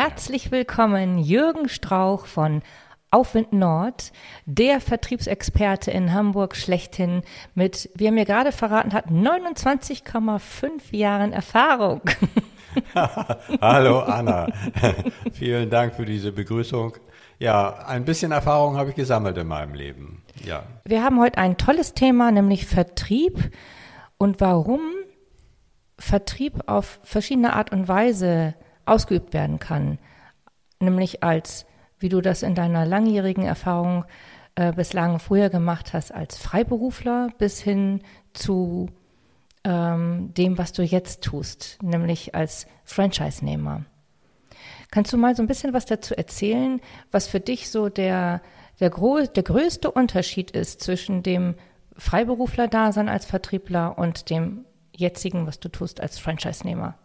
Herzlich willkommen, Jürgen Strauch von Aufwind Nord, der Vertriebsexperte in Hamburg schlechthin mit, wie er mir gerade verraten hat, 29,5 Jahren Erfahrung. Hallo Anna, vielen Dank für diese Begrüßung. Ja, ein bisschen Erfahrung habe ich gesammelt in meinem Leben. Ja. Wir haben heute ein tolles Thema, nämlich Vertrieb und warum Vertrieb auf verschiedene Art und Weise ausgeübt werden kann. Nämlich als, wie du das in deiner langjährigen Erfahrung äh, bislang früher gemacht hast, als Freiberufler bis hin zu ähm, dem, was du jetzt tust, nämlich als Franchise-Nehmer. Kannst du mal so ein bisschen was dazu erzählen, was für dich so der, der, der größte Unterschied ist zwischen dem Freiberufler-Dasein als Vertriebler und dem jetzigen, was du tust als Franchise-Nehmer?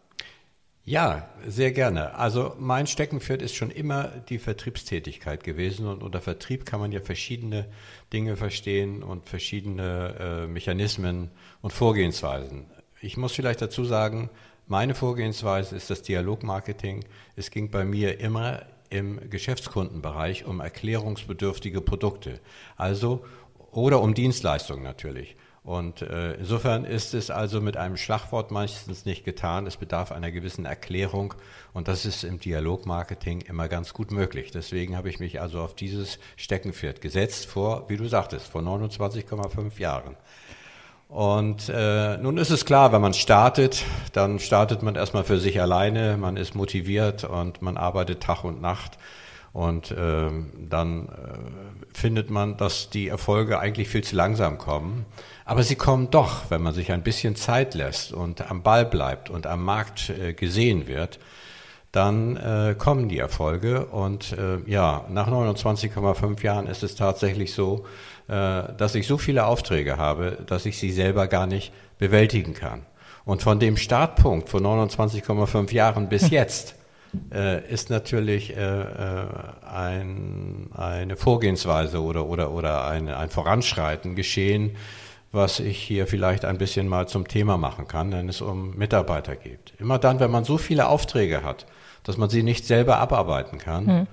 Ja, sehr gerne. Also mein Steckenpferd ist schon immer die Vertriebstätigkeit gewesen und unter Vertrieb kann man ja verschiedene Dinge verstehen und verschiedene äh, Mechanismen und Vorgehensweisen. Ich muss vielleicht dazu sagen, meine Vorgehensweise ist das Dialogmarketing. Es ging bei mir immer im Geschäftskundenbereich um erklärungsbedürftige Produkte, also oder um Dienstleistungen natürlich. Und äh, insofern ist es also mit einem Schlagwort meistens nicht getan. Es bedarf einer gewissen Erklärung und das ist im Dialogmarketing immer ganz gut möglich. Deswegen habe ich mich also auf dieses Steckenpferd gesetzt vor, wie du sagtest, vor 29,5 Jahren. Und äh, nun ist es klar, wenn man startet, dann startet man erstmal für sich alleine, man ist motiviert und man arbeitet Tag und Nacht. Und äh, dann findet man, dass die Erfolge eigentlich viel zu langsam kommen. Aber sie kommen doch, wenn man sich ein bisschen Zeit lässt und am Ball bleibt und am Markt äh, gesehen wird, dann äh, kommen die Erfolge. Und äh, ja, nach 29,5 Jahren ist es tatsächlich so, äh, dass ich so viele Aufträge habe, dass ich sie selber gar nicht bewältigen kann. Und von dem Startpunkt von 29,5 Jahren bis jetzt äh, ist natürlich äh, äh, ein, eine Vorgehensweise oder, oder, oder ein, ein Voranschreiten geschehen, was ich hier vielleicht ein bisschen mal zum Thema machen kann, wenn es um Mitarbeiter geht. Immer dann, wenn man so viele Aufträge hat, dass man sie nicht selber abarbeiten kann, hm.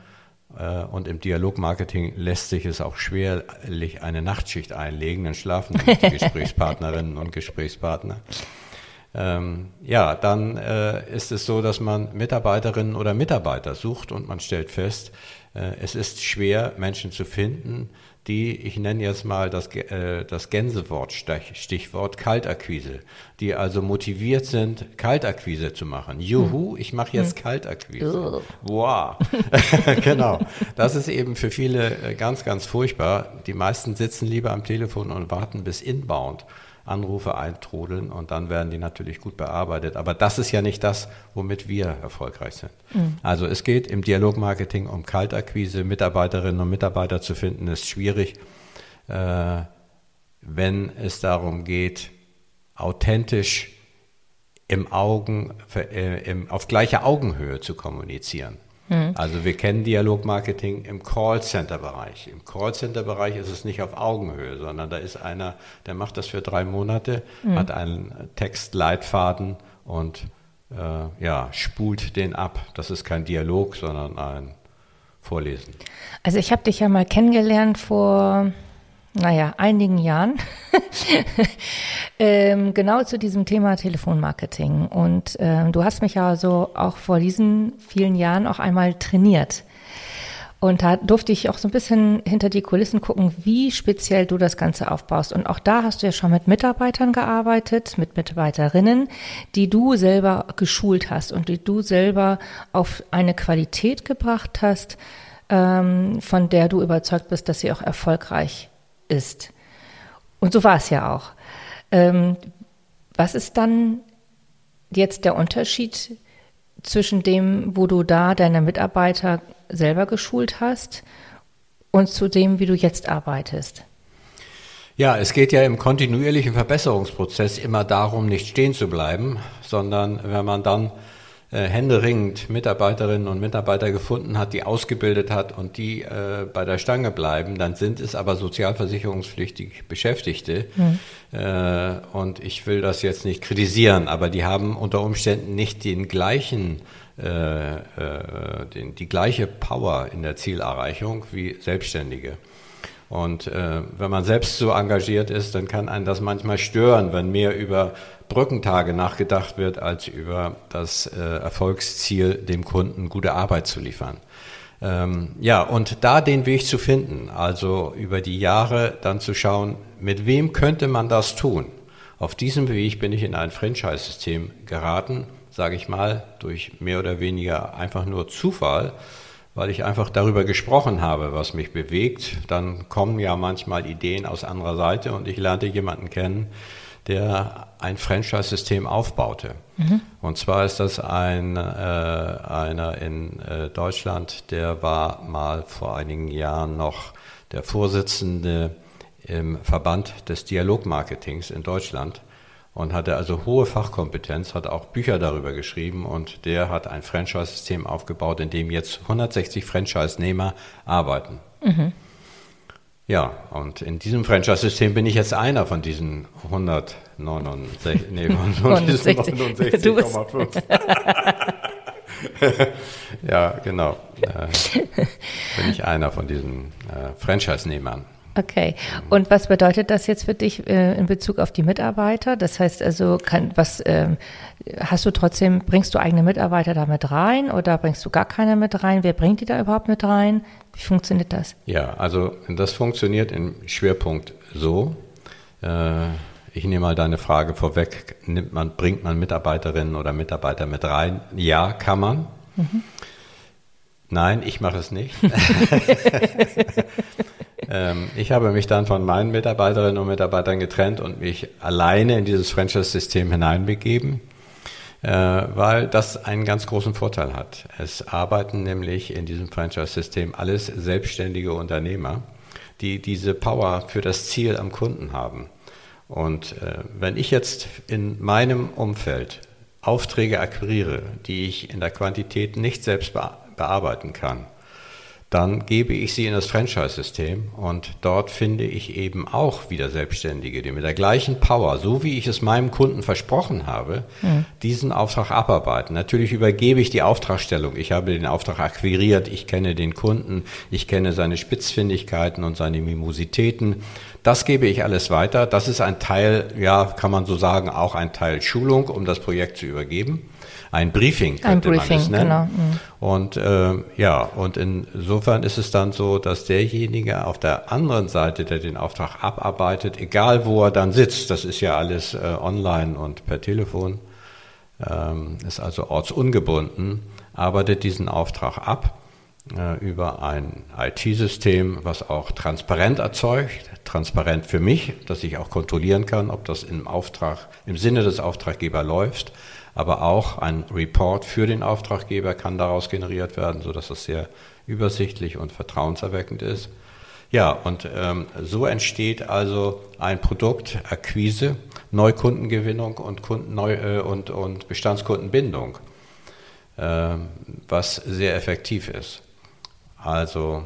Äh, und im Dialogmarketing lässt sich es auch schwerlich eine Nachtschicht einlegen, dann schlafen die Gesprächspartnerinnen und Gesprächspartner. Ähm, ja, dann äh, ist es so, dass man Mitarbeiterinnen oder Mitarbeiter sucht und man stellt fest, äh, es ist schwer, Menschen zu finden, die, ich nenne jetzt mal das, äh, das Gänsewort, Stichwort Kaltakquise, die also motiviert sind, Kaltakquise zu machen. Juhu, hm. ich mache jetzt hm. Kaltakquise. Wow. genau. Das ist eben für viele äh, ganz, ganz furchtbar. Die meisten sitzen lieber am Telefon und warten bis inbound. Anrufe eintrudeln und dann werden die natürlich gut bearbeitet. Aber das ist ja nicht das, womit wir erfolgreich sind. Mhm. Also es geht im Dialogmarketing um Kaltakquise. Mitarbeiterinnen und Mitarbeiter zu finden, ist schwierig. Äh, wenn es darum geht, authentisch im Augen, äh, im, auf gleicher Augenhöhe zu kommunizieren. Mhm. Also wir kennen Dialogmarketing im Callcenter-Bereich. Im Callcenter-Bereich ist es nicht auf Augenhöhe, sondern da ist einer, der macht das für drei Monate, mhm. hat einen Textleitfaden und äh, ja, spult den ab. Das ist kein Dialog, sondern ein Vorlesen. Also ich habe dich ja mal kennengelernt vor naja, einigen Jahren, ähm, genau zu diesem Thema Telefonmarketing. Und ähm, du hast mich ja so auch vor diesen vielen Jahren auch einmal trainiert. Und da durfte ich auch so ein bisschen hinter die Kulissen gucken, wie speziell du das Ganze aufbaust. Und auch da hast du ja schon mit Mitarbeitern gearbeitet, mit Mitarbeiterinnen, die du selber geschult hast und die du selber auf eine Qualität gebracht hast, ähm, von der du überzeugt bist, dass sie auch erfolgreich ist. Und so war es ja auch. Ähm, was ist dann jetzt der Unterschied zwischen dem, wo du da deine Mitarbeiter selber geschult hast und zu dem, wie du jetzt arbeitest? Ja, es geht ja im kontinuierlichen Verbesserungsprozess immer darum, nicht stehen zu bleiben, sondern wenn man dann äh, händeringend Mitarbeiterinnen und Mitarbeiter gefunden hat, die ausgebildet hat und die äh, bei der Stange bleiben, dann sind es aber sozialversicherungspflichtig Beschäftigte. Mhm. Äh, und ich will das jetzt nicht kritisieren, aber die haben unter Umständen nicht den gleichen äh, äh, den, die gleiche Power in der Zielerreichung wie Selbstständige. Und äh, wenn man selbst so engagiert ist, dann kann einen das manchmal stören, wenn mehr über Brückentage nachgedacht wird, als über das äh, Erfolgsziel, dem Kunden gute Arbeit zu liefern. Ähm, ja, und da den Weg zu finden, also über die Jahre dann zu schauen, mit wem könnte man das tun? Auf diesem Weg bin ich in ein Franchise-System geraten, sage ich mal, durch mehr oder weniger einfach nur Zufall weil ich einfach darüber gesprochen habe, was mich bewegt. Dann kommen ja manchmal Ideen aus anderer Seite und ich lernte jemanden kennen, der ein Franchise-System aufbaute. Mhm. Und zwar ist das ein, äh, einer in äh, Deutschland, der war mal vor einigen Jahren noch der Vorsitzende im Verband des Dialogmarketings in Deutschland und hatte also hohe Fachkompetenz, hat auch Bücher darüber geschrieben und der hat ein Franchise-System aufgebaut, in dem jetzt 160 Franchise-Nehmer arbeiten. Mhm. Ja, und in diesem Franchise-System bin ich jetzt einer von diesen 169, nee, von 69,5. ja, genau. Äh, bin ich einer von diesen äh, Franchise-Nehmern. Okay. Und was bedeutet das jetzt für dich äh, in Bezug auf die Mitarbeiter? Das heißt also, kann, was äh, hast du trotzdem, bringst du eigene Mitarbeiter da mit rein oder bringst du gar keine mit rein? Wer bringt die da überhaupt mit rein? Wie funktioniert das? Ja, also das funktioniert im Schwerpunkt so. Äh, ich nehme mal deine Frage vorweg. Nimmt man, bringt man Mitarbeiterinnen oder Mitarbeiter mit rein? Ja, kann man. Mhm. Nein, ich mache es nicht. Ähm, ich habe mich dann von meinen Mitarbeiterinnen und Mitarbeitern getrennt und mich alleine in dieses Franchise-System hineinbegeben, äh, weil das einen ganz großen Vorteil hat. Es arbeiten nämlich in diesem Franchise-System alles selbstständige Unternehmer, die diese Power für das Ziel am Kunden haben. Und äh, wenn ich jetzt in meinem Umfeld Aufträge akquiriere, die ich in der Quantität nicht selbst bearbeiten kann, dann gebe ich sie in das Franchise-System und dort finde ich eben auch wieder Selbstständige, die mit der gleichen Power, so wie ich es meinem Kunden versprochen habe, mhm. diesen Auftrag abarbeiten. Natürlich übergebe ich die Auftragstellung. Ich habe den Auftrag akquiriert, ich kenne den Kunden, ich kenne seine Spitzfindigkeiten und seine Mimositäten. Das gebe ich alles weiter. Das ist ein Teil, ja, kann man so sagen, auch ein Teil Schulung, um das Projekt zu übergeben ein Briefing könnte ein Briefing, man es nennen. Genau. Mhm. Und äh, ja, und insofern ist es dann so, dass derjenige auf der anderen Seite, der den Auftrag abarbeitet, egal wo er dann sitzt, das ist ja alles äh, online und per Telefon, ähm, ist also ortsungebunden, arbeitet diesen Auftrag ab über ein IT-System, was auch transparent erzeugt, transparent für mich, dass ich auch kontrollieren kann, ob das im Auftrag, im Sinne des Auftraggebers läuft aber auch ein Report für den Auftraggeber kann daraus generiert werden, sodass das sehr übersichtlich und vertrauenserweckend ist. Ja, und ähm, so entsteht also ein Produkt, Akquise, Neukundengewinnung und, Kunden, Neu äh, und, und Bestandskundenbindung, äh, was sehr effektiv ist. Also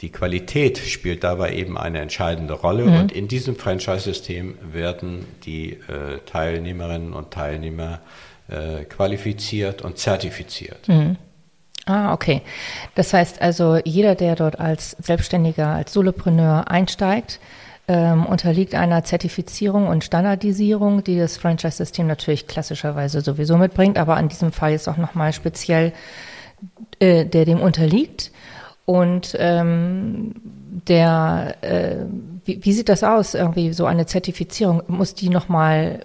die Qualität spielt dabei eben eine entscheidende Rolle mhm. und in diesem Franchise-System werden die äh, Teilnehmerinnen und Teilnehmer äh, qualifiziert und zertifiziert. Mhm. Ah, okay. Das heißt also, jeder, der dort als Selbstständiger, als Solopreneur einsteigt, ähm, unterliegt einer Zertifizierung und Standardisierung, die das Franchise-System natürlich klassischerweise sowieso mitbringt, aber an diesem Fall ist auch nochmal speziell, äh, der dem unterliegt. Und ähm, der, äh, wie, wie sieht das aus? Irgendwie so eine Zertifizierung, muss die nochmal,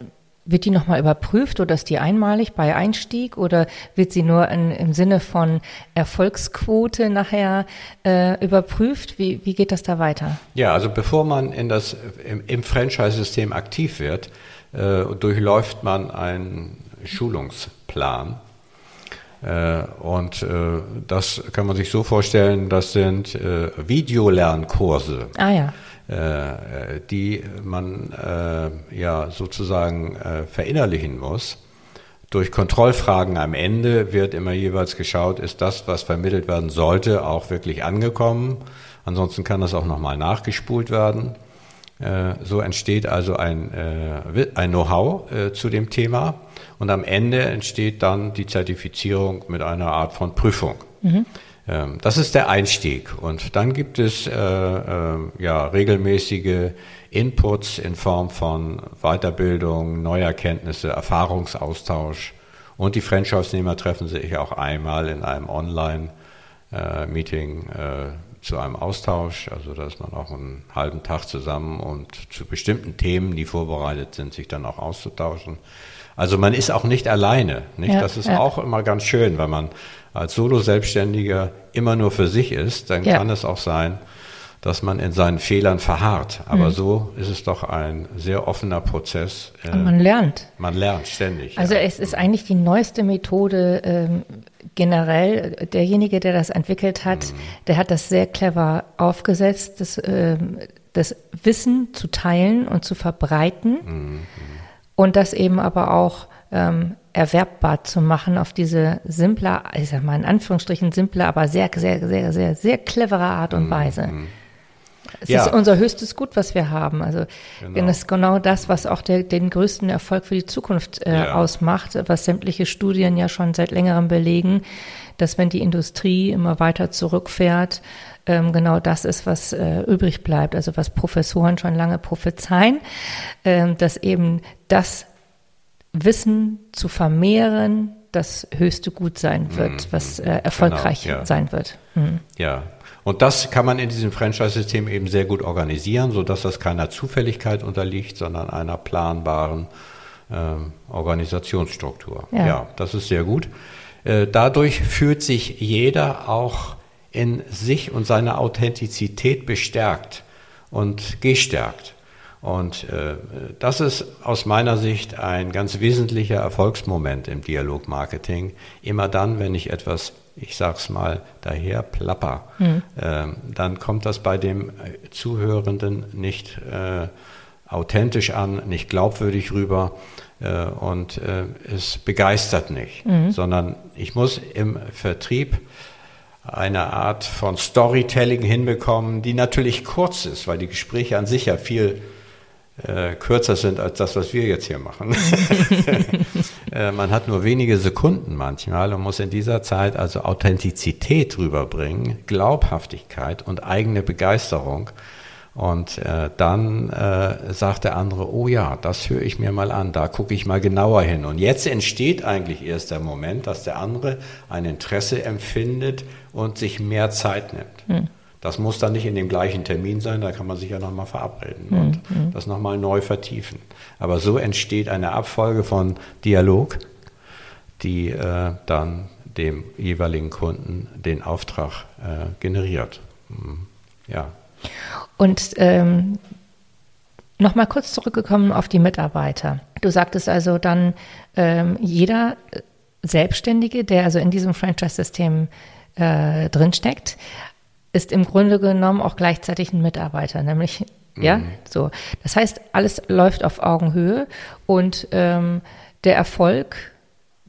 wird die nochmal überprüft oder ist die einmalig bei Einstieg oder wird sie nur in, im Sinne von Erfolgsquote nachher äh, überprüft? Wie, wie geht das da weiter? Ja, also bevor man in das, im, im Franchise-System aktiv wird, äh, durchläuft man einen Schulungsplan und äh, das kann man sich so vorstellen, das sind äh, Videolernkurse. Ah ja. Äh, die man äh, ja sozusagen äh, verinnerlichen muss. Durch Kontrollfragen am Ende wird immer jeweils geschaut, ist das, was vermittelt werden sollte, auch wirklich angekommen. Ansonsten kann das auch nochmal nachgespult werden. So entsteht also ein, ein Know-how zu dem Thema und am Ende entsteht dann die Zertifizierung mit einer Art von Prüfung. Mhm. Ähm, das ist der Einstieg. Und dann gibt es äh, äh, ja, regelmäßige Inputs in Form von Weiterbildung, Neuerkenntnisse, Erfahrungsaustausch. Und die Franchise-Nehmer treffen sich auch einmal in einem Online-Meeting äh, zu einem Austausch. Also da ist man auch einen halben Tag zusammen und zu bestimmten Themen, die vorbereitet sind, sich dann auch auszutauschen. Also man ist auch nicht alleine. Nicht? Ja, das ist ja. auch immer ganz schön, wenn man als Solo-Selbstständiger immer nur für sich ist, dann ja. kann es auch sein, dass man in seinen Fehlern verharrt. Aber mhm. so ist es doch ein sehr offener Prozess. Und man lernt. Man lernt ständig. Also ja. es ist eigentlich die neueste Methode ähm, generell. Derjenige, der das entwickelt hat, mhm. der hat das sehr clever aufgesetzt, das, ähm, das Wissen zu teilen und zu verbreiten. Mhm. Und das eben aber auch ähm, erwerbbar zu machen auf diese simple, ich sag mal in Anführungsstrichen simple, aber sehr, sehr, sehr, sehr, sehr clevere Art und mhm. Weise. Es ja. ist unser höchstes Gut, was wir haben. Also genau. das ist genau das, was auch der, den größten Erfolg für die Zukunft äh, ja. ausmacht, was sämtliche Studien ja schon seit längerem belegen, dass wenn die Industrie immer weiter zurückfährt, ähm, genau das ist, was äh, übrig bleibt. Also was Professoren schon lange prophezeien, äh, dass eben das Wissen zu vermehren das höchste Gut sein wird, mhm. was äh, erfolgreich genau, ja. sein wird. Mhm. Ja, und das kann man in diesem Franchise-System eben sehr gut organisieren, sodass das keiner Zufälligkeit unterliegt, sondern einer planbaren äh, Organisationsstruktur. Ja. ja. das ist sehr gut. Äh, dadurch fühlt sich jeder auch in sich und seiner Authentizität bestärkt und gestärkt. Und äh, das ist aus meiner Sicht ein ganz wesentlicher Erfolgsmoment im Dialogmarketing. Immer dann, wenn ich etwas, ich sag's mal, daher plapper, mhm. äh, dann kommt das bei dem äh, Zuhörenden nicht äh, authentisch an, nicht glaubwürdig rüber äh, und äh, es begeistert nicht, mhm. sondern ich muss im Vertrieb eine Art von Storytelling hinbekommen, die natürlich kurz ist, weil die Gespräche an sich ja viel äh, kürzer sind als das, was wir jetzt hier machen. äh, man hat nur wenige Sekunden manchmal und muss in dieser Zeit also Authentizität rüberbringen, Glaubhaftigkeit und eigene Begeisterung. Und äh, dann äh, sagt der andere, oh ja, das höre ich mir mal an, da gucke ich mal genauer hin. Und jetzt entsteht eigentlich erst der Moment, dass der andere ein Interesse empfindet und sich mehr Zeit nimmt. Hm. Das muss dann nicht in dem gleichen Termin sein, da kann man sich ja nochmal verabreden mhm. und mhm. das nochmal neu vertiefen. Aber so entsteht eine Abfolge von Dialog, die äh, dann dem jeweiligen Kunden den Auftrag äh, generiert. Mhm. Ja. Und ähm, nochmal kurz zurückgekommen auf die Mitarbeiter. Du sagtest also dann, ähm, jeder Selbstständige, der also in diesem Franchise-System äh, drinsteckt, ist im Grunde genommen auch gleichzeitig ein Mitarbeiter, nämlich ja, mhm. so. Das heißt, alles läuft auf Augenhöhe und ähm, der Erfolg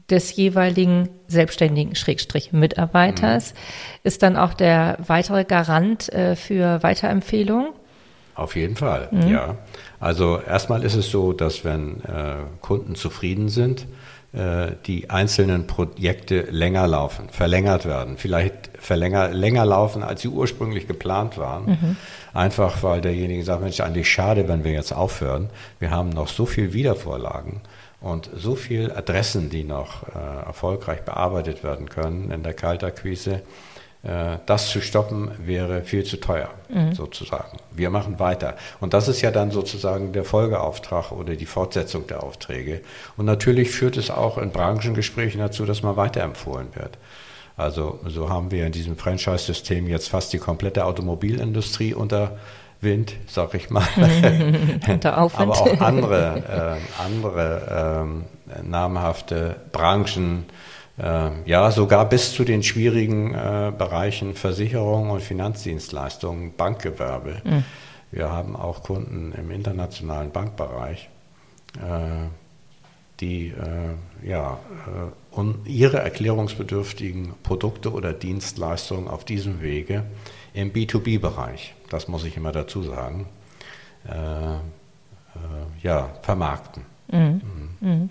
des jeweiligen selbstständigen Schrägstrich Mitarbeiters mhm. ist dann auch der weitere Garant äh, für Weiterempfehlung. Auf jeden Fall, mhm. ja. Also erstmal ist es so, dass wenn äh, Kunden zufrieden sind, die einzelnen Projekte länger laufen, verlängert werden, vielleicht verlänger, länger laufen, als sie ursprünglich geplant waren. Mhm. Einfach weil derjenige sagt, Mensch, eigentlich schade, wenn wir jetzt aufhören. Wir haben noch so viel Wiedervorlagen und so viele Adressen, die noch äh, erfolgreich bearbeitet werden können in der Kaltakquise. Äh, das zu stoppen wäre viel zu teuer, mhm. sozusagen. Wir machen weiter. Und das ist ja dann sozusagen der Folgeauftrag oder die Fortsetzung der Aufträge. Und natürlich führt es auch in Branchengesprächen dazu, dass man weiterempfohlen wird. Also so haben wir in diesem Franchise-System jetzt fast die komplette Automobilindustrie unter Wind, sag ich mal. unter Aufwind. Aber auch andere, äh, andere ähm, namhafte Branchen, Äh, ja, sogar bis zu den schwierigen äh, Bereichen Versicherung und Finanzdienstleistungen, Bankgewerbe. Mhm. Wir haben auch Kunden im internationalen Bankbereich, äh, die äh, ja, ihre erklärungsbedürftigen Produkte oder Dienstleistungen auf diesem Wege im B2B-Bereich, das muss ich immer dazu sagen, ja, vermarkten. Mhm. Mhm.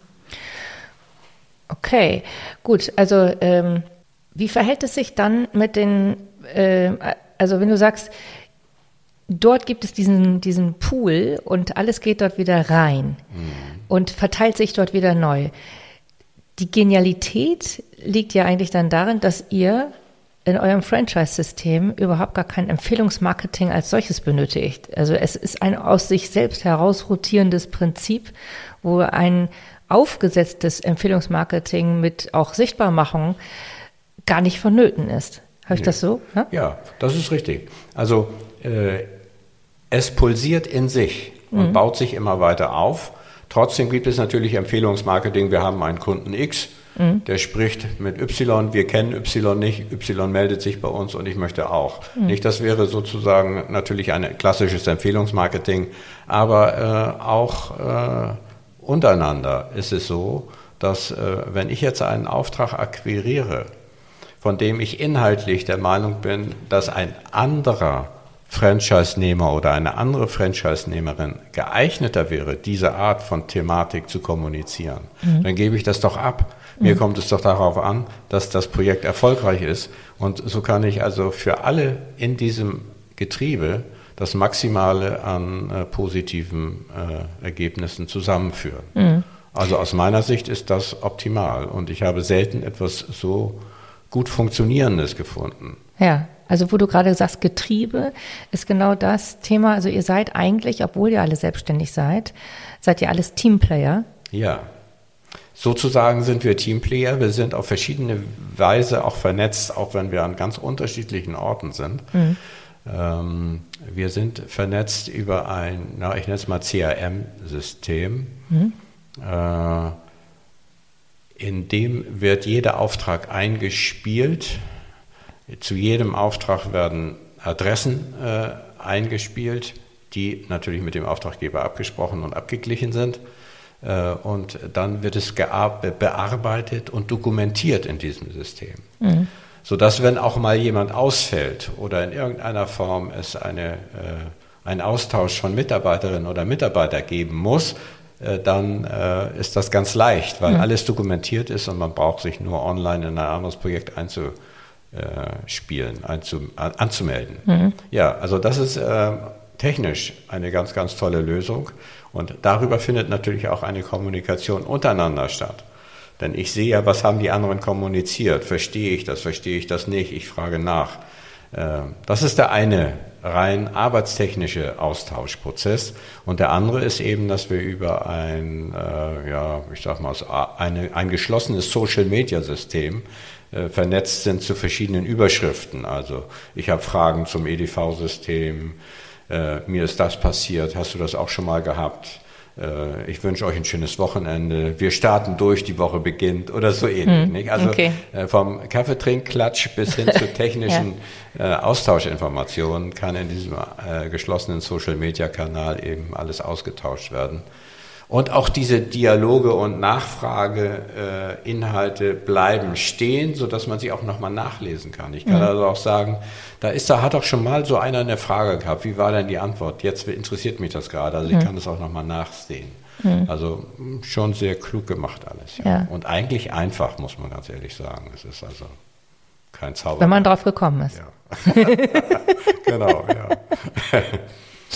Okay, gut. Also ähm, wie verhält es sich dann mit den, äh, also wenn du sagst, dort gibt es diesen, diesen Pool und alles geht dort wieder rein mhm. und verteilt sich dort wieder neu. Die Genialität liegt ja eigentlich dann darin, dass ihr in eurem Franchise-System überhaupt gar kein Empfehlungsmarketing als solches benötigt. Also es ist ein aus sich selbst heraus rotierendes Prinzip, wo ein aufgesetztes Empfehlungsmarketing mit auch Sichtbarmachung gar nicht vonnöten ist. Habe ich nee. das so? Ja? ja? das ist richtig. Also äh, es pulsiert in sich und mhm. baut sich immer weiter auf. Trotzdem gibt es natürlich Empfehlungsmarketing. Wir haben einen Kunden X, mhm. der spricht mit Y, wir kennen Y nicht, Y meldet sich bei uns und ich möchte auch. Mhm. Nicht, das wäre sozusagen natürlich ein klassisches Empfehlungsmarketing, aber äh, auch äh, untereinander ist es so, dass äh, wenn ich jetzt einen Auftrag akquiriere, von dem ich inhaltlich der Meinung bin, dass ein anderer Franchise-Nehmer oder eine andere Franchise-Nehmerin geeigneter wäre, diese Art von Thematik zu kommunizieren, mhm. dann gebe ich das doch ab. Mir mhm. kommt es doch darauf an, dass das Projekt erfolgreich ist. Und so kann ich also für alle in diesem Getriebe das Maximale an äh, positiven äh, Ergebnissen zusammenführen. Mhm. Also aus meiner Sicht ist das optimal und ich habe selten etwas so gut funktionierendes gefunden. Ja, also wo du gerade sagst, Getriebe ist genau das Thema. Also ihr seid eigentlich, obwohl ihr alle selbstständig seid, seid ihr alles Teamplayer. Ja. Sozusagen sind wir Teamplayer. Wir sind auf verschiedene Weise auch vernetzt, auch wenn wir an ganz unterschiedlichen Orten sind. Mhm. Ähm, wir sind vernetzt über ein, na, ich nenne es mal CRM-System. Mhm. Äh, in dem wird jeder Auftrag eingespielt. Zu jedem Auftrag werden Adressen äh, eingespielt, die natürlich mit dem Auftraggeber abgesprochen und abgeglichen sind. Äh, und dann wird es bearbeitet und dokumentiert in diesem System. Mhm sodass wenn auch mal jemand ausfällt oder in irgendeiner Form es eine, äh, einen Austausch von Mitarbeiterinnen oder Mitarbeiter geben muss, äh, dann äh, ist das ganz leicht, weil mhm. alles dokumentiert ist und man braucht sich nur online in ein anderes Projekt einzuspielen, einzu, anzumelden. Mhm. Ja, also das ist äh, technisch eine ganz, ganz tolle Lösung und darüber findet natürlich auch eine Kommunikation untereinander statt. Denn ich sehe ja, was haben die anderen kommuniziert? Verstehe ich das? Verstehe ich das nicht? Ich frage nach. Ähm, das ist der eine rein arbeitstechnische Austauschprozess. Und der andere ist eben, dass wir über ein, äh, ja, ich sag mal, eine, ein geschlossenes Social-Media-System äh, vernetzt sind zu verschiedenen Überschriften. Also ich habe Fragen zum EDV-System, äh, mir ist das passiert, hast du das auch schon mal gehabt? Äh, ich wünsche euch ein schönes Wochenende. Wir starten durch, die Woche beginnt oder so ähnlich. Hm, also okay. Äh, vom Kaffeetrink-Klatsch bis hin zu technischen ja. Äh, Austauschinformationen kann in diesem geschlossenen Social-Media-Kanal eben alles ausgetauscht werden. Und auch diese Dialoge und Nachfrageinhalte äh, bleiben stehen, sodass man sie auch nochmal nachlesen kann. Ich kann mhm. also auch sagen, da ist da hat auch schon mal so einer eine Frage gehabt. Wie war denn die Antwort? Jetzt interessiert mich das gerade. Also ich mhm. kann das auch nochmal nachsehen. Mhm. Also hm, schon sehr klug gemacht alles. Ja. ja. Und eigentlich einfach, muss man ganz ehrlich sagen. Es ist also kein Zauber. Wenn man drauf gekommen ist. Ja. genau,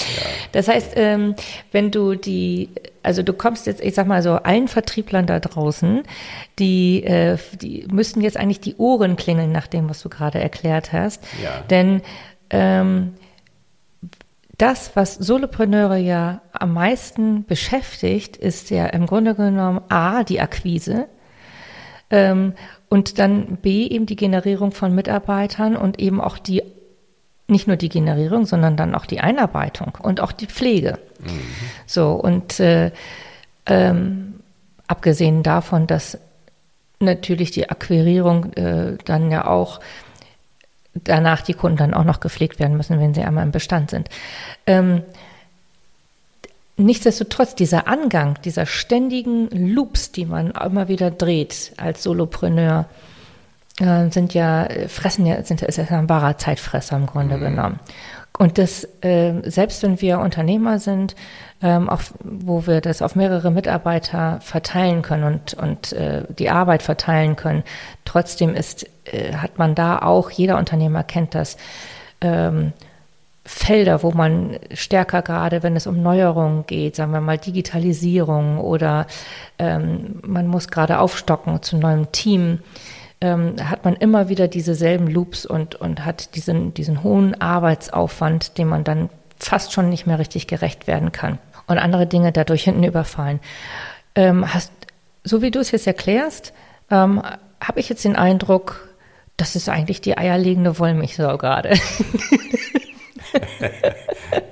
ja. Das heißt, ähm, wenn du die, also du kommst jetzt, ich sag mal so, allen Vertrieblern da draußen, die, äh, die müssten jetzt eigentlich die Ohren klingeln nach dem, was du gerade erklärt hast. Ja. Denn ähm, das, was Solopreneure ja am meisten beschäftigt, ist ja im Grunde genommen A, die Akquise ähm, und dann B, eben die Generierung von Mitarbeitern und eben auch die nicht nur die Generierung, sondern dann auch die Einarbeitung und auch die Pflege. Mhm. So, und äh, ähm, abgesehen davon, dass natürlich die Akquirierung äh, dann ja auch danach die Kunden dann auch noch gepflegt werden müssen, wenn sie einmal im Bestand sind. Ähm, nichtsdestotrotz, dieser Angang, dieser ständigen Loops, die man immer wieder dreht als Solopreneur, äh, sind ja, fressen ja, sind, ist ja ein wahrer Zeitfresser im Grunde mhm. genommen. Und das, äh, selbst wenn wir Unternehmer sind, ähm, auf, wo wir das auf mehrere Mitarbeiter verteilen können und, und äh, die Arbeit verteilen können. Trotzdem ist, äh, hat man da auch, jeder Unternehmer kennt das, ähm, Felder, wo man stärker gerade, wenn es um Neuerungen geht, sagen wir mal Digitalisierung oder ähm, man muss gerade aufstocken zu neuem Team, ähm, hat man immer wieder diese selben Loops und, und hat diesen, diesen hohen Arbeitsaufwand, dem man dann fast schon nicht mehr richtig gerecht werden kann und andere Dinge dadurch hinten überfallen. Ähm, hast, so wie du es jetzt erklärst, ähm, habe ich jetzt den Eindruck, das ist eigentlich die eierlegende Wollmilchsau gerade.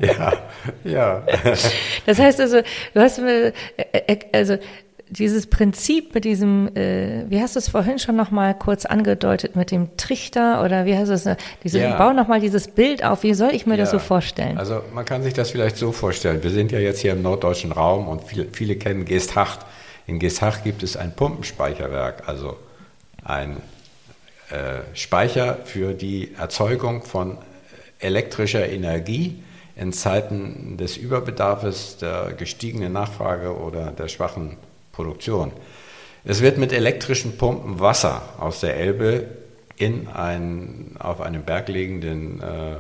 ja, ja. Das heißt also, du hast mir, äh, äh, also dieses Prinzip mit diesem, äh, wie hast du es vorhin schon noch mal kurz angedeutet, mit dem Trichter oder wie hast du es, diese, ja. bau noch mal dieses Bild auf, wie soll ich mir ja. das so vorstellen? Also man kann sich das vielleicht so vorstellen, wir sind ja jetzt hier im norddeutschen Raum und viele, viele kennen Geesthacht. In Geesthacht gibt es ein Pumpenspeicherwerk, also ein äh, Speicher für die Erzeugung von elektrischer Energie in Zeiten des Überbedarfes, der gestiegenen Nachfrage oder der schwachen Produktion. Es wird mit elektrischen Pumpen Wasser aus der Elbe in ein, auf einem berglegenden äh,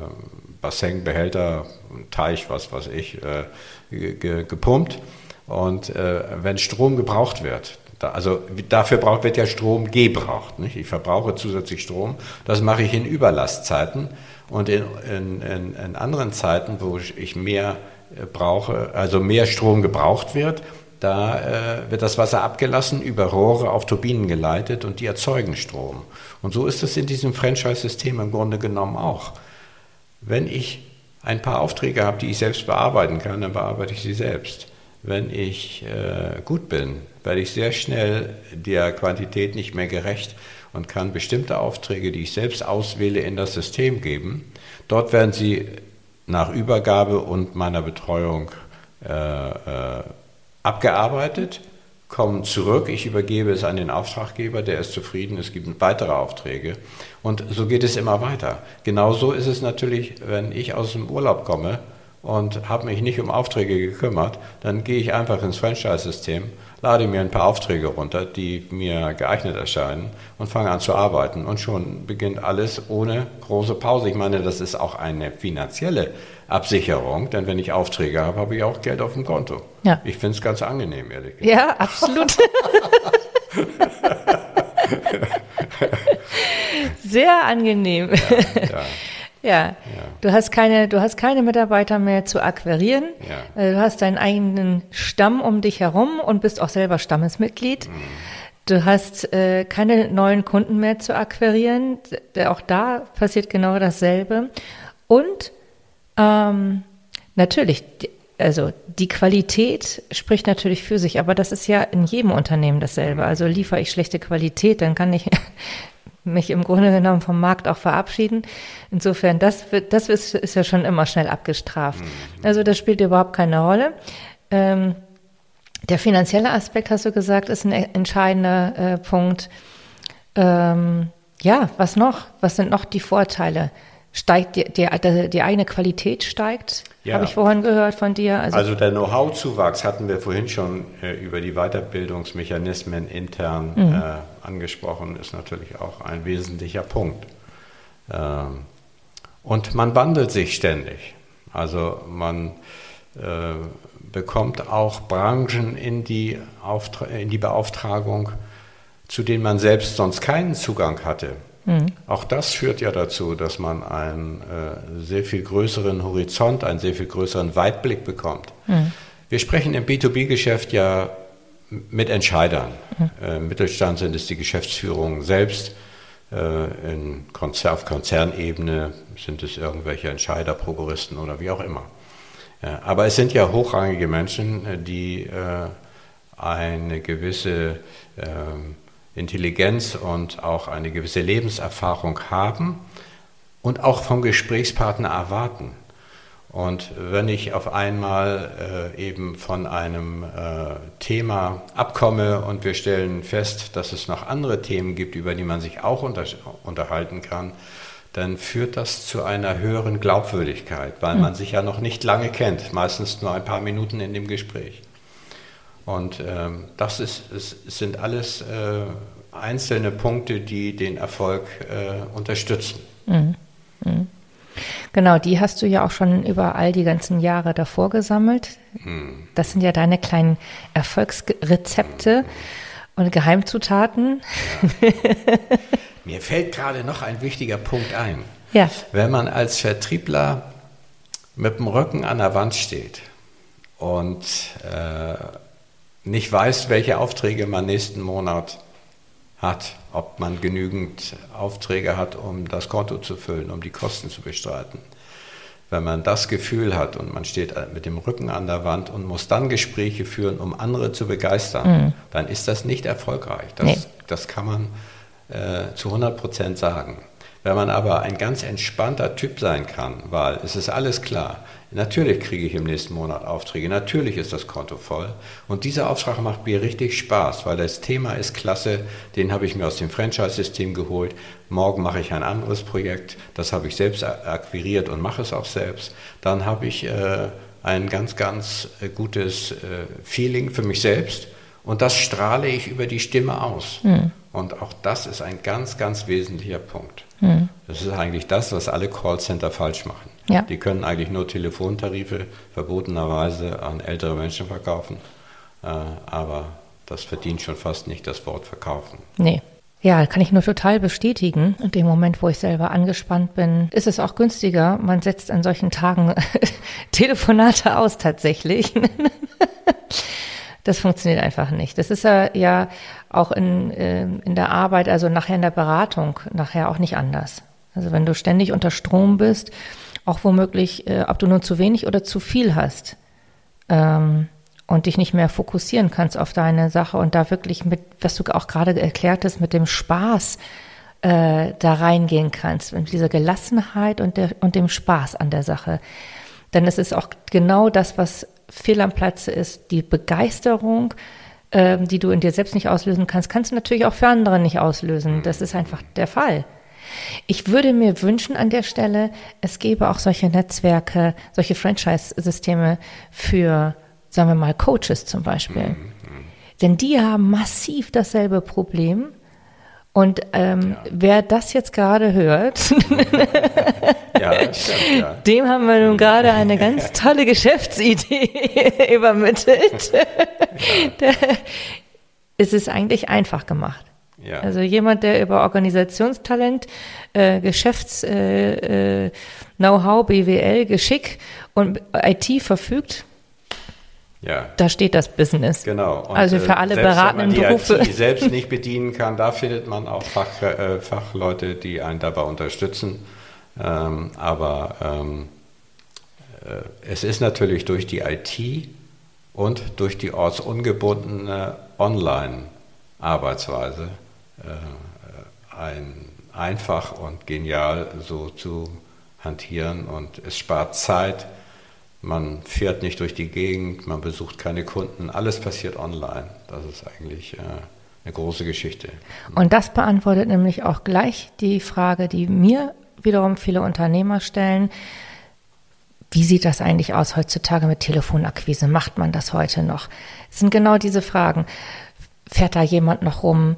Bassin, Behälter, Teich, was weiß ich, äh, ge, gepumpt. Und äh, wenn Strom gebraucht wird, da, also dafür braucht, wird ja Strom gebraucht. Nicht? Ich verbrauche zusätzlich Strom. Das mache ich in Überlastzeiten und in, in, in, in anderen Zeiten, wo ich mehr äh, brauche, also mehr Strom gebraucht wird, da äh, wird das Wasser abgelassen, über Rohre auf Turbinen geleitet und die erzeugen Strom. Und so ist es in diesem Franchise-System im Grunde genommen auch. Wenn ich ein paar Aufträge habe, die ich selbst bearbeiten kann, dann bearbeite ich sie selbst. Wenn ich äh, gut bin, werde ich sehr schnell der Quantität nicht mehr gerecht und kann bestimmte Aufträge, die ich selbst auswähle, in das System geben. Dort werden sie nach Übergabe und meiner Betreuung äh, äh, abgearbeitet, kommen zurück, ich übergebe es an den Auftraggeber, der ist zufrieden, es gibt weitere Aufträge und so geht es immer weiter. Genauso ist es natürlich, wenn ich aus dem Urlaub komme und habe mich nicht um Aufträge gekümmert, dann gehe ich einfach ins Franchise-System, lade mir ein paar Aufträge runter, die mir geeignet erscheinen und fange an zu arbeiten und schon beginnt alles ohne große Pause. Ich meine, das ist auch eine finanzielle Absicherung, denn wenn ich Aufträge habe, habe ich auch Geld auf dem Konto. Ja. Ich finde es ganz angenehm, ehrlich gesagt. Ja, absolut. Sehr angenehm. Ja, ja. Ja. du hast keine, du hast keine Mitarbeiter mehr zu akquirieren. Ja. Äh, du hast deinen eigenen Stamm um dich herum und bist auch selber Stammesmitglied. Mhm. Du hast äh, keine neuen Kunden mehr zu akquirieren. Auch da passiert genau dasselbe. Und ähm, natürlich, also die Qualität spricht natürlich für sich, aber das ist ja in jedem Unternehmen dasselbe. Also liefere ich schlechte Qualität, dann kann ich mich im Grunde genommen vom Markt auch verabschieden. Insofern, das, wird, das ist, ist ja schon immer schnell abgestraft. Mhm. Also das spielt überhaupt keine Rolle. Ähm, der finanzielle Aspekt, hast du gesagt, ist ein entscheidender äh, Punkt. Ähm, ja, was noch? Was sind noch die Vorteile? Steigt die, die, die eigene Qualität steigt, ja. habe ich vorhin gehört von dir. Also, also der Know-how-Zuwachs hatten wir vorhin schon äh, über die Weiterbildungsmechanismen intern mhm. äh, angesprochen, ist natürlich auch ein wesentlicher Punkt. Ähm, und man wandelt sich ständig. Also man äh, bekommt auch Branchen in die, in die Beauftragung, zu denen man selbst sonst keinen Zugang hatte. Mhm. Auch das führt ja dazu, dass man einen äh, sehr viel größeren Horizont, einen sehr viel größeren Weitblick bekommt. Mhm. Wir sprechen im B2B-Geschäft ja mit Entscheidern. Mhm. Äh, Im Mittelstand sind es die Geschäftsführungen selbst. Äh, in Konzer auf Konzernebene sind es irgendwelche Entscheider, Prokuristen oder wie auch immer. Ja, aber es sind ja hochrangige Menschen, die äh, eine gewisse ähm, Intelligenz und auch eine gewisse Lebenserfahrung haben und auch vom Gesprächspartner erwarten. Und wenn ich auf einmal äh, eben von einem äh, Thema abkomme und wir stellen fest, dass es noch andere Themen gibt, über die man sich auch unter unterhalten kann, dann führt das zu einer höheren Glaubwürdigkeit, weil mhm. man sich ja noch nicht lange kennt, meistens nur ein paar Minuten in dem Gespräch. Und ähm, das ist, ist, sind alles äh, einzelne Punkte, die den Erfolg äh, unterstützen. Mhm. Mhm. Genau, die hast du ja auch schon über all die ganzen Jahre davor gesammelt. Mhm. Das sind ja deine kleinen Erfolgsrezepte und Geheimzutaten. Ja. Mir fällt gerade noch ein wichtiger Punkt ein. Ja. Wenn man als Vertriebler mit dem Rücken an der Wand steht und äh, nicht weiß, welche Aufträge man nächsten Monat hat, ob man genügend Aufträge hat, um das Konto zu füllen, um die Kosten zu bestreiten. Wenn man das Gefühl hat und man steht mit dem Rücken an der Wand und muss dann Gespräche führen, um andere zu begeistern, mhm. dann ist das nicht erfolgreich. Das, nee. das kann man äh, zu 100 Prozent sagen. Wenn man aber ein ganz entspannter Typ sein kann, weil es ist alles klar, natürlich kriege ich im nächsten Monat Aufträge, natürlich ist das Konto voll und dieser Auftrag macht mir richtig Spaß, weil das Thema ist klasse, den habe ich mir aus dem Franchise-System geholt. Morgen mache ich ein anderes Projekt, das habe ich selbst akquiriert und mache es auch selbst. Dann habe ich äh, ein ganz, ganz äh, gutes äh, Feeling für mich selbst und das strahle ich über die Stimme aus. Mhm. Und auch das ist ein ganz, ganz wesentlicher Punkt. Mhm. Das ist eigentlich das, was alle Callcenter falsch machen. Ja. Die können eigentlich nur Telefontarife verbotenerweise an ältere Menschen verkaufen. Äh, aber das verdient schon fast nicht das Wort verkaufen. Nee. Ja, kann ich nur total bestätigen. In dem Moment, wo ich selber angespannt bin, ist es auch günstiger. Man setzt an solchen Tagen Telefonate aus tatsächlich. Das funktioniert einfach nicht. Das ist ja, ja auch in, ähm, in der Arbeit, also nachher in der Beratung, nachher auch nicht anders. Also wenn du ständig unter Strom bist, auch womöglich, äh, ob du nur zu wenig oder zu viel hast ähm, und dich nicht mehr fokussieren kannst auf deine Sache und da wirklich mit, was du auch gerade erklärt hast, mit dem Spaß äh, da reingehen kannst, mit dieser Gelassenheit und, der, und dem Spaß an der Sache. Denn es ist auch genau das, was fehl am Platze ist, die Begeisterung, äh, die du in dir selbst nicht auslösen kannst, kannst du natürlich auch für andere nicht auslösen. Das ist einfach der Fall. Ich würde mir wünschen an der Stelle, es gäbe auch solche Netzwerke, solche Franchise-Systeme für, sagen wir mal, Coaches zum Beispiel. Mhm. Denn die haben massiv dasselbe Problem und ähm, ja. wer das jetzt gerade hört, ja, stimmt, ja. dem haben wir nun gerade eine ganz tolle Geschäftsidee übermittelt. es ist eigentlich einfach gemacht. Also jemand, der über Organisationstalent, äh, Geschäfts-Know-how, äh, äh, BWL, Geschick und IT verfügt, ja. Da steht das Business. Genau. Und also für alle beratenden die Berufe. IT selbst nicht bedienen kann, da findet man auch Fach, äh, Fachleute, die einen dabei unterstützen. Ähm, aber ähm, äh, es ist natürlich durch die IT und durch die ortsungebundene Online-Arbeitsweise äh, ein einfach und genial so zu hantieren und es spart Zeit man fährt nicht durch die Gegend, man besucht keine Kunden, alles passiert online. Das ist eigentlich äh, eine große Geschichte. Und das beantwortet nämlich auch gleich die Frage, die mir wiederum viele Unternehmer stellen. Wie sieht das eigentlich aus heutzutage mit Telefonakquise? Macht man das heute noch? Es sind genau diese Fragen. Fährt da jemand noch rum?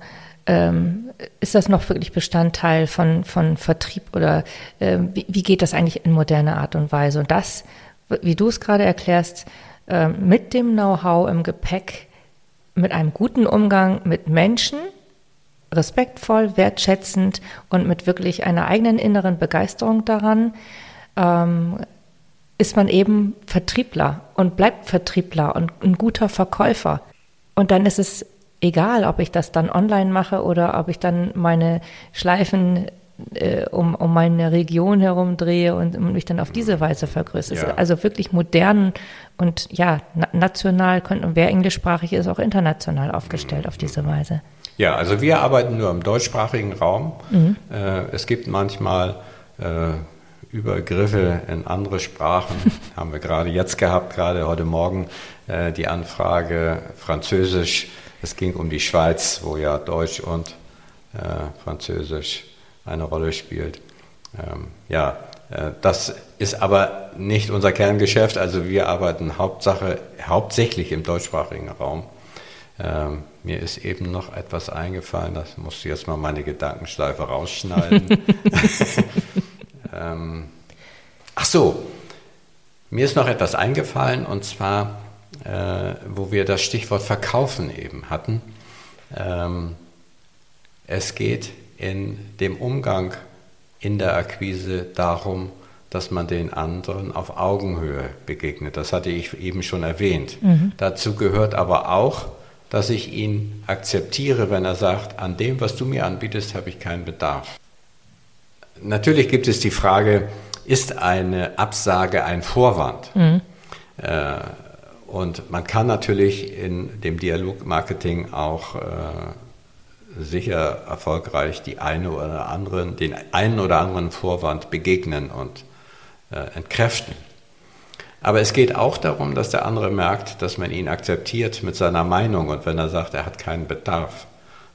Ähm, ist das noch wirklich Bestandteil von, von Vertrieb oder äh, wie, wie, geht das eigentlich in moderner Art und Weise? Und das wie du es gerade erklärst, ähm, mit dem Know-how im Gepäck, mit einem guten Umgang mit Menschen, respektvoll, wertschätzend und mit wirklich einer eigenen inneren Begeisterung daran, ähm, ist man eben Vertriebler und bleibt Vertriebler und ein guter Verkäufer. Und dann ist es egal, ob ich das dann online mache oder ob ich dann meine Schleifen äh, um, um meine Region herum drehe und mich dann auf diese Weise vergrößere. Ja. Also wirklich modern und ja, na national, und wer englischsprachig ist, auch international aufgestellt auf diese Weise. Ja, also wir arbeiten nur im deutschsprachigen Raum. Mhm. Äh, es gibt manchmal äh, Übergriffe in andere Sprachen. Haben wir gerade jetzt gehabt, gerade heute Morgen äh, die Anfrage Französisch. Es ging um die Schweiz, wo ja Deutsch und äh, Französisch eine Rolle spielt. Ähm, ja, äh, das ist aber nicht unser Kerngeschäft. Also wir arbeiten Hauptsache, hauptsächlich im deutschsprachigen Raum. Ähm, mir ist eben noch etwas eingefallen, das musste jetzt mal meine Gedankenschleife rausschneiden. ähm, ach so, mir ist noch etwas eingefallen und zwar, äh, wo wir das Stichwort Verkaufen eben hatten. Ähm, es geht in dem Umgang in der Akquise darum, dass man den anderen auf Augenhöhe begegnet. Das hatte ich eben schon erwähnt. Mhm. Dazu gehört aber auch, dass ich ihn akzeptiere, wenn er sagt, an dem, was du mir anbietest, habe ich keinen Bedarf. Natürlich gibt es die Frage, ist eine Absage ein Vorwand? Mhm. Äh, und man kann natürlich in dem Dialogmarketing auch äh, sicher erfolgreich die eine oder anderen, den einen oder anderen Vorwand begegnen und äh, entkräften. Aber es geht auch darum, dass der andere merkt, dass man ihn akzeptiert mit seiner Meinung und wenn er sagt, er hat keinen Bedarf,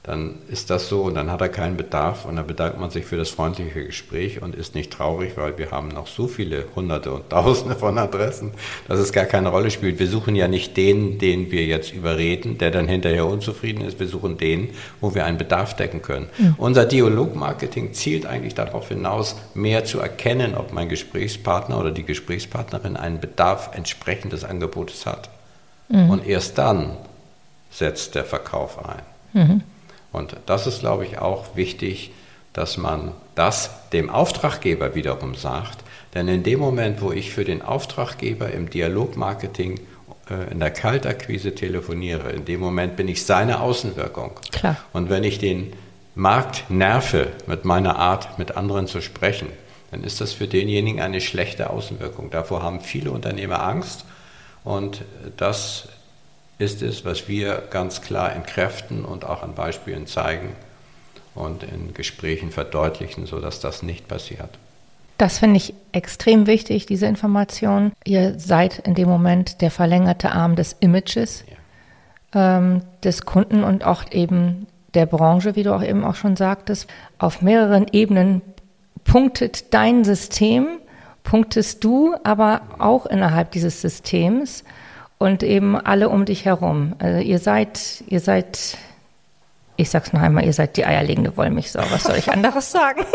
dann ist das so und dann hat er keinen Bedarf und dann bedankt man sich für das freundliche Gespräch und ist nicht traurig, weil wir haben noch so viele Hunderte und Tausende von Adressen, dass es gar keine Rolle spielt. Wir suchen ja nicht den, den wir jetzt überreden, der dann hinterher unzufrieden ist. Wir suchen den, wo wir einen Bedarf decken können. Mhm. Unser Dialogmarketing zielt eigentlich darauf hinaus, mehr zu erkennen, ob mein Gesprächspartner oder die Gesprächspartnerin einen Bedarf entsprechend des Angebotes hat. Mhm. Und erst dann setzt der Verkauf ein. Mhm. Und das ist, glaube ich, auch wichtig, dass man das dem Auftraggeber wiederum sagt. Denn in dem Moment, wo ich für den Auftraggeber im Dialogmarketing äh, in der Kaltakquise telefoniere, in dem Moment bin ich seine Außenwirkung. Klar. Und wenn ich den Markt nerve mit meiner Art, mit anderen zu sprechen, dann ist das für denjenigen eine schlechte Außenwirkung. Davor haben viele Unternehmer Angst und das ist es, was wir ganz klar entkräften und auch an Beispielen zeigen und in Gesprächen verdeutlichen, sodass das nicht passiert. Das finde ich extrem wichtig, diese Information. Ihr seid in dem Moment der verlängerte Arm des Images ja. ähm, des Kunden und auch eben der Branche, wie du auch eben auch schon sagtest. Auf mehreren Ebenen punktet dein System, punktest du aber auch innerhalb dieses Systems und eben alle um dich herum. Also ihr seid, ihr seid, ich sag's noch einmal, ihr seid die eierlegende Wollmilchsau. Was soll ich anderes sagen?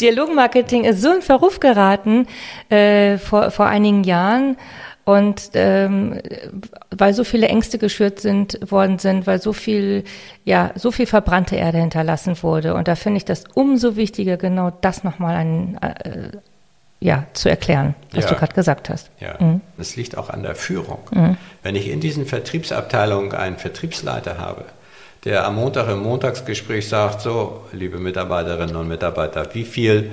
Dialogmarketing ist so in Verruf geraten äh, vor, vor einigen Jahren. Und ähm, weil so viele Ängste geschürt sind worden sind, weil so viel, ja, so viel verbrannte Erde hinterlassen wurde. Und da finde ich das umso wichtiger, genau das nochmal ein, äh, ja, zu erklären, was ja. du gerade gesagt hast. Ja, mhm. es liegt auch an der Führung. Mhm. Wenn ich in diesen Vertriebsabteilungen einen Vertriebsleiter habe, der am Montag im Montagsgespräch sagt, so, liebe Mitarbeiterinnen und Mitarbeiter, wie viel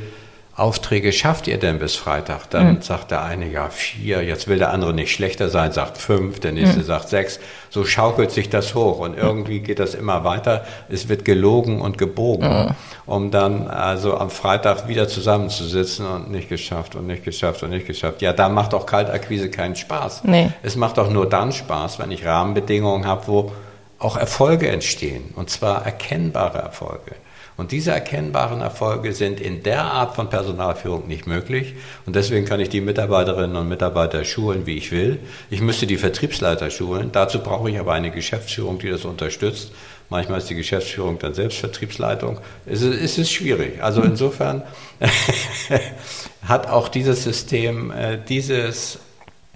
Aufträge schafft ihr denn bis Freitag? Dann mhm. sagt der eine, ja, vier, jetzt will der andere nicht schlechter sein, sagt fünf, der nächste mhm. sagt sechs. So schaukelt sich das hoch und irgendwie geht das immer weiter. Es wird gelogen und gebogen, mhm. um dann also am Freitag wieder zusammenzusitzen und nicht geschafft und nicht geschafft und nicht geschafft. Ja, da macht auch Kaltakquise keinen Spaß. Nee. Es macht auch nur dann Spaß, wenn ich Rahmenbedingungen habe, wo auch Erfolge entstehen und zwar erkennbare Erfolge. Und diese erkennbaren Erfolge sind in der Art von Personalführung nicht möglich. Und deswegen kann ich die Mitarbeiterinnen und Mitarbeiter schulen, wie ich will. Ich müsste die Vertriebsleiter schulen. Dazu brauche ich aber eine Geschäftsführung, die das unterstützt. Manchmal ist die Geschäftsführung dann selbst Vertriebsleitung. Es ist, es ist schwierig. Also insofern hat auch dieses System äh, dieses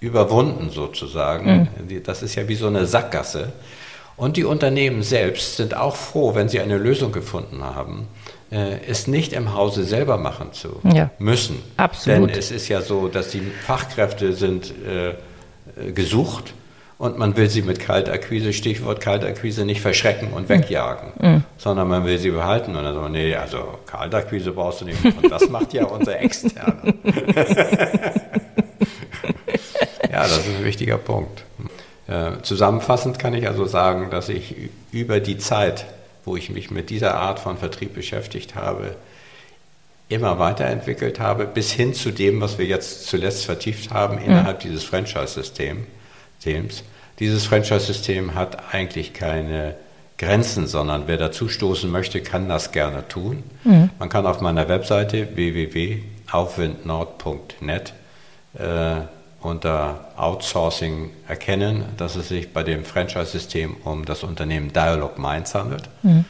überwunden sozusagen. Mhm. Das ist ja wie so eine Sackgasse. Und die Unternehmen selbst sind auch froh, wenn sie eine Lösung gefunden haben, äh, es nicht im Hause selber machen zu ja. müssen. Absolut. Denn es ist ja so, dass die Fachkräfte sind äh, äh, gesucht und man will sie mit Kaltakquise, Stichwort Kaltakquise, nicht verschrecken und wegjagen, mhm. sondern man will sie behalten. Und dann sagt man, nee, also Kaltakquise brauchst du nicht. Und das macht ja unser Externe. ja, das ist ein wichtiger Punkt. Äh, zusammenfassend kann ich also sagen, dass ich über die Zeit, wo ich mich mit dieser Art von Vertrieb beschäftigt habe, immer weiterentwickelt habe, bis hin zu dem, was wir jetzt zuletzt vertieft haben innerhalb mhm. dieses Franchise-Systems. Dieses Franchise-System hat eigentlich keine Grenzen, sondern wer dazustoßen möchte, kann das gerne tun. Mhm. Man kann auf meiner Webseite www.aufwindnord.net äh, unter Outsourcing erkennen, dass es sich bei dem Franchise-System um das Unternehmen Dialog Minds handelt. Mhm.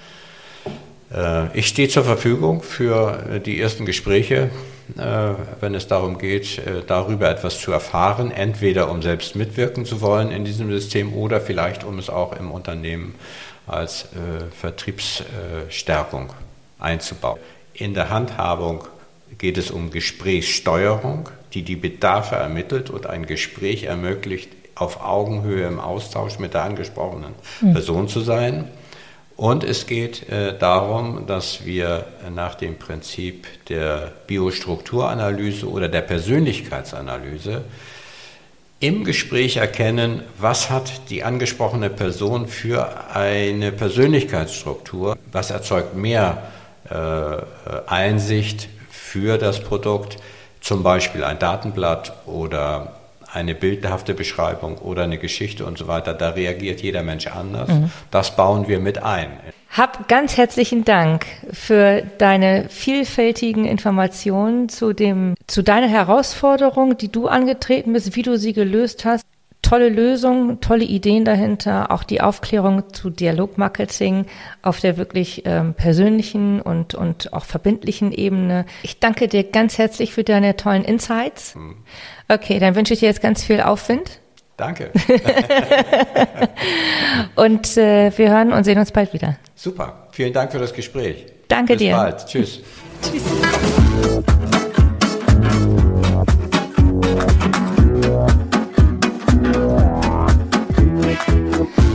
Äh, ich stehe zur Verfügung für äh, die ersten Gespräche, äh, wenn es darum geht, darüber etwas zu erfahren, entweder um selbst mitwirken zu wollen in diesem System oder vielleicht um es auch im Unternehmen als Vertriebsstärkung einzubauen. In der Handhabung geht es um Gesprächssteuerung, die die Bedarfe ermittelt und ein Gespräch ermöglicht, auf Augenhöhe im Austausch mit der angesprochenen hm. Person zu sein. Und es geht äh, darum, dass wir nach dem Prinzip der Biostrukturanalyse oder der Persönlichkeitsanalyse im Gespräch erkennen, was hat die angesprochene Person für eine Persönlichkeitsstruktur, was erzeugt mehr äh, Einsicht für das Produkt, zum Beispiel ein Datenblatt oder eine bildhafte Beschreibung oder eine Geschichte und so weiter, da reagiert jeder Mensch anders. Mhm. Das bauen wir mit ein. Hab ganz herzlichen Dank für deine vielfältigen Informationen zu dem, zu deiner Herausforderung, die du angetreten bist, wie du sie gelöst hast tolle Lösungen, tolle Ideen dahinter, auch die Aufklärung zu Dialogmarketing auf der wirklich ähm, persönlichen und, und auch verbindlichen Ebene. Ich danke dir ganz herzlich für deine tollen Insights. Hm. Okay, dann wünsche ich dir jetzt ganz viel Aufwind. Danke. und äh, wir hören und sehen uns bald wieder. Super. Vielen Dank für das Gespräch. Danke Bis dir. Bis bald. Tschüss. Tschüss.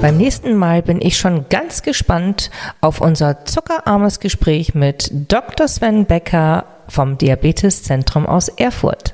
Beim nächsten Mal bin ich schon ganz gespannt auf unser zuckerarmes Gespräch mit Dr. Sven Becker vom Diabeteszentrum aus Erfurt.